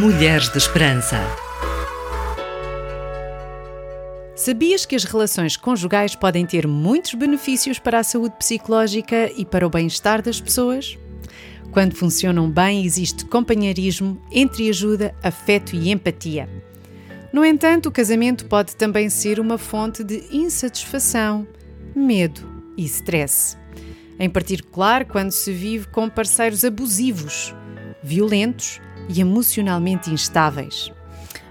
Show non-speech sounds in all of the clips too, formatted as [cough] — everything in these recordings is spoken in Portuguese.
Mulheres de Esperança. Sabias que as relações conjugais podem ter muitos benefícios para a saúde psicológica e para o bem-estar das pessoas? Quando funcionam bem, existe companheirismo, entreajuda, afeto e empatia. No entanto, o casamento pode também ser uma fonte de insatisfação, medo e stress. Em particular, quando se vive com parceiros abusivos, violentos e emocionalmente instáveis.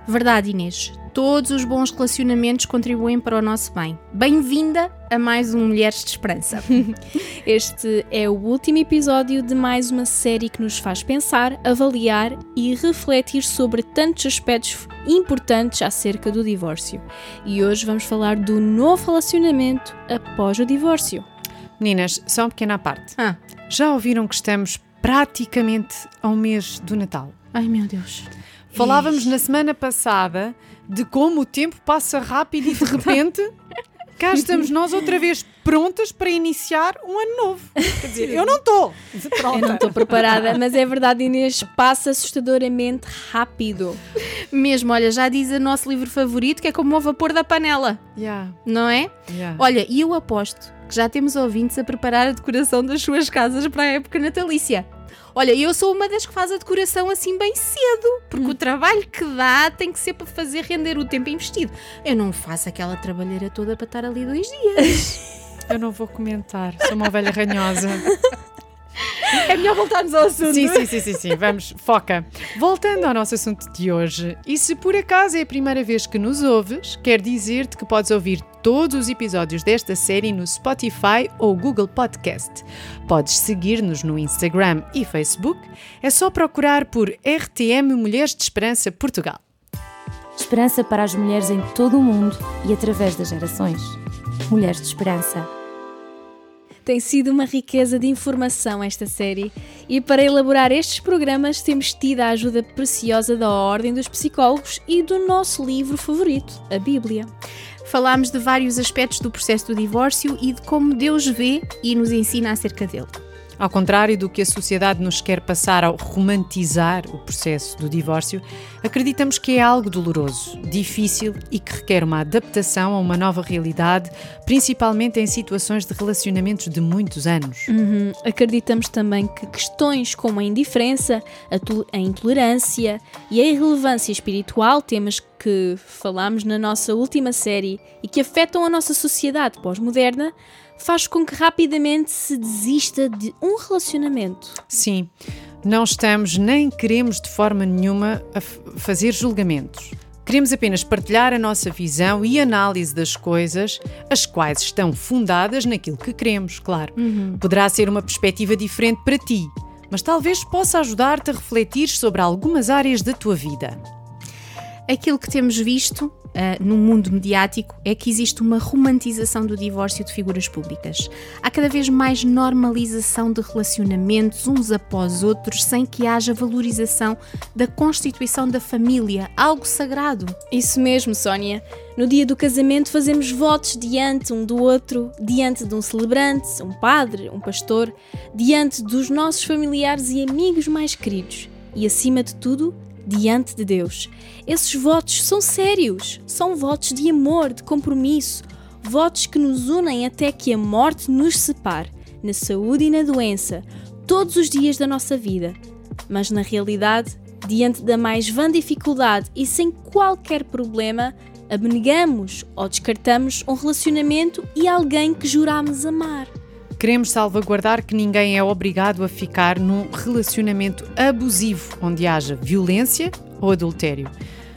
Verdade, Inês. Todos os bons relacionamentos contribuem para o nosso bem. Bem-vinda a mais um Mulheres de Esperança. [laughs] Este é o último episódio de mais uma série que nos faz pensar, avaliar e refletir sobre tantos aspectos importantes acerca do divórcio. E hoje vamos falar do novo relacionamento após o divórcio. Meninas, só uma pequena parte. Ah, Já ouviram que estamos praticamente a um mês do Natal? Ai meu Deus. Falávamos na semana passada de como o tempo passa rápido e de repente cá estamos nós outra vez prontas para iniciar um ano novo. Quer dizer, eu não estou. Eu não estou preparada, mas é verdade, Inês, passa assustadoramente rápido. Mesmo, olha, já diz o nosso livro favorito que é como o vapor da panela, Yeah, não é? yeah. Olha, e eu aposto que já temos ouvintes a preparar a decoração das suas casas para a época natalícia. Olha, eu sou uma das que faz a decoração assim bem cedo, porque o trabalho que dá tem que ser para fazer render o tempo investido. Eu não faço aquela trabalheira toda para estar ali dois dias. [laughs] Eu não vou comentar, sou uma ovelha ranhosa. É melhor voltarmos ao assunto. Sim, sim, sim, sim, sim, vamos, foca. Voltando ao nosso assunto de hoje, e se por acaso é a primeira vez que nos ouves, quer dizer-te que podes ouvir todos os episódios desta série no Spotify ou Google Podcast. Podes seguir-nos no Instagram e Facebook, é só procurar por RTM Mulheres de Esperança Portugal. Esperança para as mulheres em todo o mundo e através das gerações. Mulheres de Esperança. Tem sido uma riqueza de informação esta série e para elaborar estes programas temos tido a ajuda preciosa da Ordem dos Psicólogos e do nosso livro favorito, a Bíblia. Falámos de vários aspectos do processo do divórcio e de como Deus vê e nos ensina acerca dele. Ao contrário do que a sociedade nos quer passar ao romantizar o processo do divórcio, acreditamos que é algo doloroso, difícil e que requer uma adaptação a uma nova realidade, principalmente em situações de relacionamentos de muitos anos. Uhum. Acreditamos também que questões como a indiferença, a, a intolerância e a irrelevância espiritual, temas que falámos na nossa última série e que afetam a nossa sociedade pós-moderna, faz com que rapidamente se desista de um relacionamento. Sim, não estamos nem queremos de forma nenhuma fazer julgamentos. Queremos apenas partilhar a nossa visão e análise das coisas, as quais estão fundadas naquilo que queremos, claro. Poderá ser uma perspectiva diferente para ti, mas talvez possa ajudar-te a refletir sobre algumas áreas da tua vida. Aquilo que temos visto ah, no mundo mediático é que existe uma romantização do divórcio de figuras públicas. Há cada vez mais normalização de relacionamentos uns após outros, sem que haja valorização da constituição da família, algo sagrado. Isso mesmo, Sónia. No dia do casamento fazemos votos diante um do outro, diante de um celebrante, um padre, um pastor, diante dos nossos familiares e amigos mais queridos. E acima de tudo, diante de Deus. Esses votos são sérios, são votos de amor, de compromisso, votos que nos unem até que a morte nos separe, na saúde e na doença, todos os dias da nossa vida. Mas na realidade, diante da mais vã dificuldade e sem qualquer problema, abnegamos ou descartamos um relacionamento e alguém que jurámos amar. Queremos salvaguardar que ninguém é obrigado a ficar num relacionamento abusivo onde haja violência ou adultério.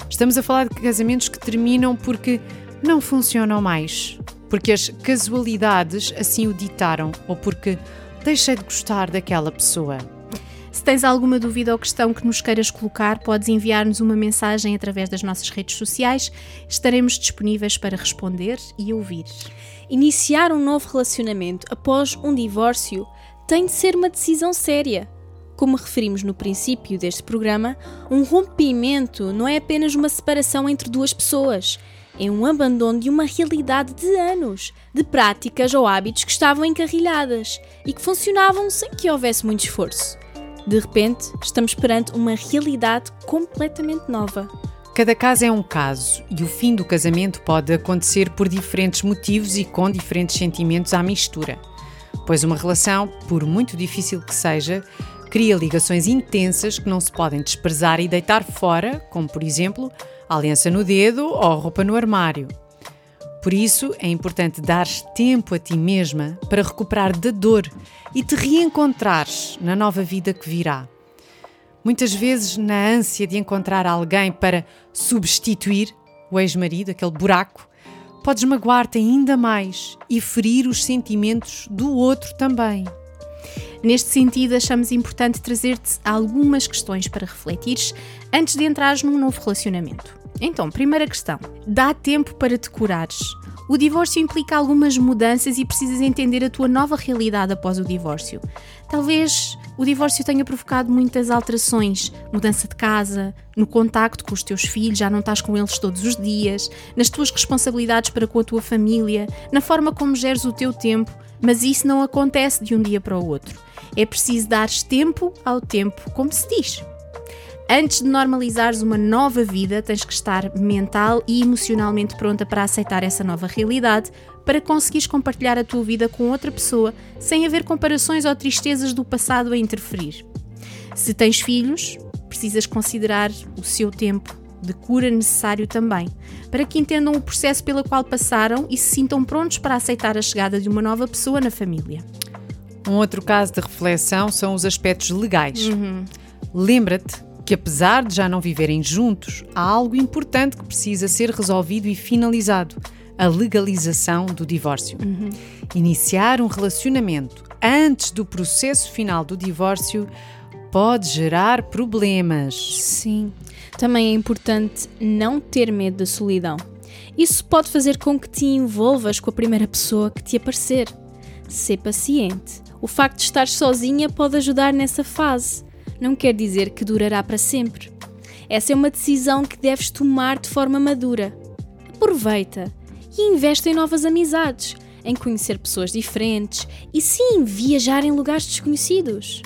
Estamos a falar de casamentos que terminam porque não funcionam mais, porque as casualidades assim o ditaram ou porque deixei de gostar daquela pessoa. Se tens alguma dúvida ou questão que nos queiras colocar, podes enviar-nos uma mensagem através das nossas redes sociais. Estaremos disponíveis para responder e ouvir. Iniciar um novo relacionamento após um divórcio tem de ser uma decisão séria. Como referimos no princípio deste programa, um rompimento não é apenas uma separação entre duas pessoas. É um abandono de uma realidade de anos, de práticas ou hábitos que estavam encarrilhadas e que funcionavam sem que houvesse muito esforço. De repente, estamos perante uma realidade completamente nova. Cada caso é um caso e o fim do casamento pode acontecer por diferentes motivos e com diferentes sentimentos à mistura. Pois uma relação, por muito difícil que seja, cria ligações intensas que não se podem desprezar e deitar fora, como por exemplo, a aliança no dedo ou a roupa no armário. Por isso, é importante dar tempo a ti mesma para recuperar da dor e te reencontrares na nova vida que virá. Muitas vezes, na ânsia de encontrar alguém para substituir o ex-marido, aquele buraco, podes magoar-te ainda mais e ferir os sentimentos do outro também. Neste sentido, achamos importante trazer-te algumas questões para refletires antes de entrares num novo relacionamento. Então, primeira questão: dá tempo para te curares. O divórcio implica algumas mudanças e precisas entender a tua nova realidade após o divórcio. Talvez o divórcio tenha provocado muitas alterações, mudança de casa, no contacto com os teus filhos, já não estás com eles todos os dias, nas tuas responsabilidades para com a tua família, na forma como geres o teu tempo, mas isso não acontece de um dia para o outro. É preciso dares tempo ao tempo, como se diz. Antes de normalizares uma nova vida, tens que estar mental e emocionalmente pronta para aceitar essa nova realidade, para conseguires compartilhar a tua vida com outra pessoa sem haver comparações ou tristezas do passado a interferir. Se tens filhos, precisas considerar o seu tempo de cura necessário também, para que entendam o processo pelo qual passaram e se sintam prontos para aceitar a chegada de uma nova pessoa na família. Um outro caso de reflexão são os aspectos legais. Uhum. Lembra-te que, apesar de já não viverem juntos, há algo importante que precisa ser resolvido e finalizado: a legalização do divórcio. Uhum. Iniciar um relacionamento antes do processo final do divórcio pode gerar problemas. Sim. Também é importante não ter medo da solidão. Isso pode fazer com que te envolvas com a primeira pessoa que te aparecer. Ser paciente. O facto de estar sozinha pode ajudar nessa fase não quer dizer que durará para sempre. Essa é uma decisão que deves tomar de forma madura. Aproveita e investe em novas amizades, em conhecer pessoas diferentes e sim viajar em lugares desconhecidos.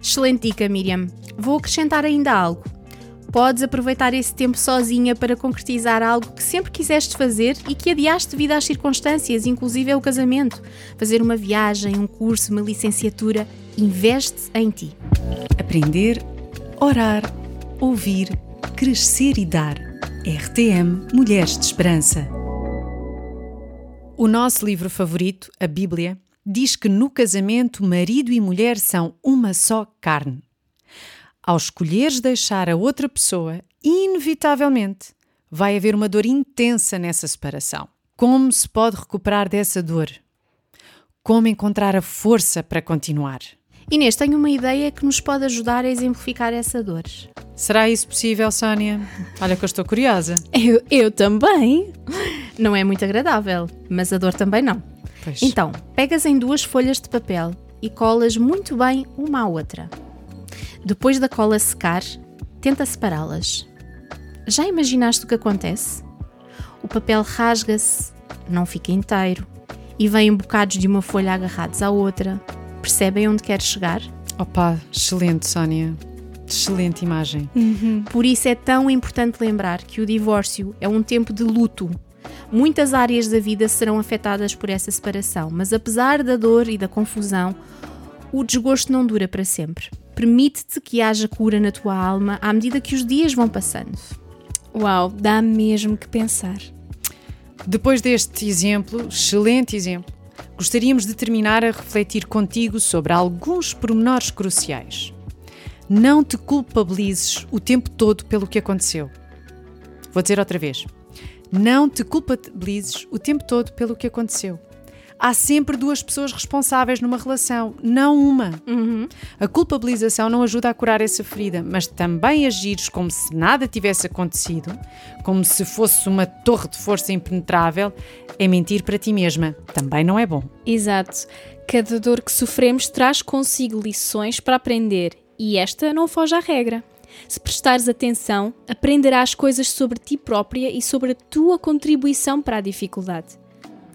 Excelente dica, Miriam. Vou acrescentar ainda algo. Podes aproveitar esse tempo sozinha para concretizar algo que sempre quiseste fazer e que adiaste devido às circunstâncias, inclusive é o casamento. Fazer uma viagem, um curso, uma licenciatura. Investe em ti. Aprender, orar, ouvir, crescer e dar. RTM Mulheres de Esperança. O nosso livro favorito, a Bíblia, diz que no casamento marido e mulher são uma só carne. Ao escolheres deixar a outra pessoa, inevitavelmente vai haver uma dor intensa nessa separação. Como se pode recuperar dessa dor? Como encontrar a força para continuar? Inês, tenho uma ideia que nos pode ajudar a exemplificar essa dor. Será isso possível, Sónia? Olha que eu estou curiosa. Eu, eu também. Não é muito agradável, mas a dor também não. Pois. Então, pegas em duas folhas de papel e colas muito bem uma à outra. Depois da cola secar, tenta separá-las. Já imaginaste o que acontece? O papel rasga-se, não fica inteiro, e vêm bocados de uma folha agarrados à outra, Percebem onde quer chegar? Opa, excelente, Sónia. Excelente imagem. Uhum. Por isso é tão importante lembrar que o divórcio é um tempo de luto. Muitas áreas da vida serão afetadas por essa separação, mas apesar da dor e da confusão, o desgosto não dura para sempre. Permite-te que haja cura na tua alma à medida que os dias vão passando. Uau, dá mesmo que pensar. Depois deste exemplo, excelente exemplo, gostaríamos de terminar a refletir contigo sobre alguns pormenores cruciais. Não te culpabilizes o tempo todo pelo que aconteceu. Vou dizer outra vez. Não te culpabilizes o tempo todo pelo que aconteceu. Há sempre duas pessoas responsáveis numa relação, não uma. Uhum. A culpabilização não ajuda a curar essa ferida, mas também agires como se nada tivesse acontecido, como se fosse uma torre de força impenetrável, é mentir para ti mesma. Também não é bom. Exato. Cada dor que sofremos traz consigo lições para aprender e esta não foge à regra. Se prestares atenção, aprenderás coisas sobre ti própria e sobre a tua contribuição para a dificuldade.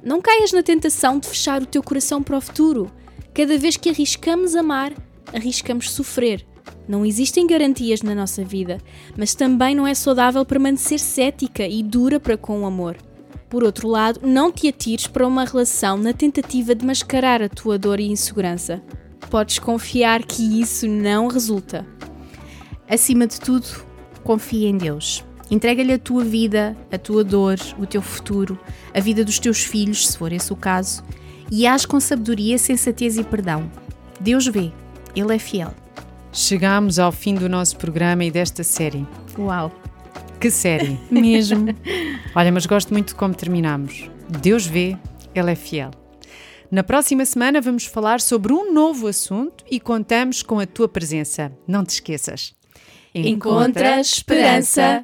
Não caias na tentação de fechar o teu coração para o futuro. Cada vez que arriscamos amar, arriscamos sofrer. Não existem garantias na nossa vida, mas também não é saudável permanecer cética e dura para com o amor. Por outro lado, não te atires para uma relação na tentativa de mascarar a tua dor e insegurança. Podes confiar que isso não resulta. Acima de tudo, confia em Deus. Entrega-lhe a tua vida, a tua dor, o teu futuro, a vida dos teus filhos, se for esse o caso, e age com sabedoria, sensatez e perdão. Deus vê, Ele é fiel. Chegamos ao fim do nosso programa e desta série. Uau! Que série! [laughs] Mesmo. Olha, mas gosto muito de como terminamos. Deus vê, Ele é fiel. Na próxima semana vamos falar sobre um novo assunto e contamos com a tua presença. Não te esqueças. Encontra esperança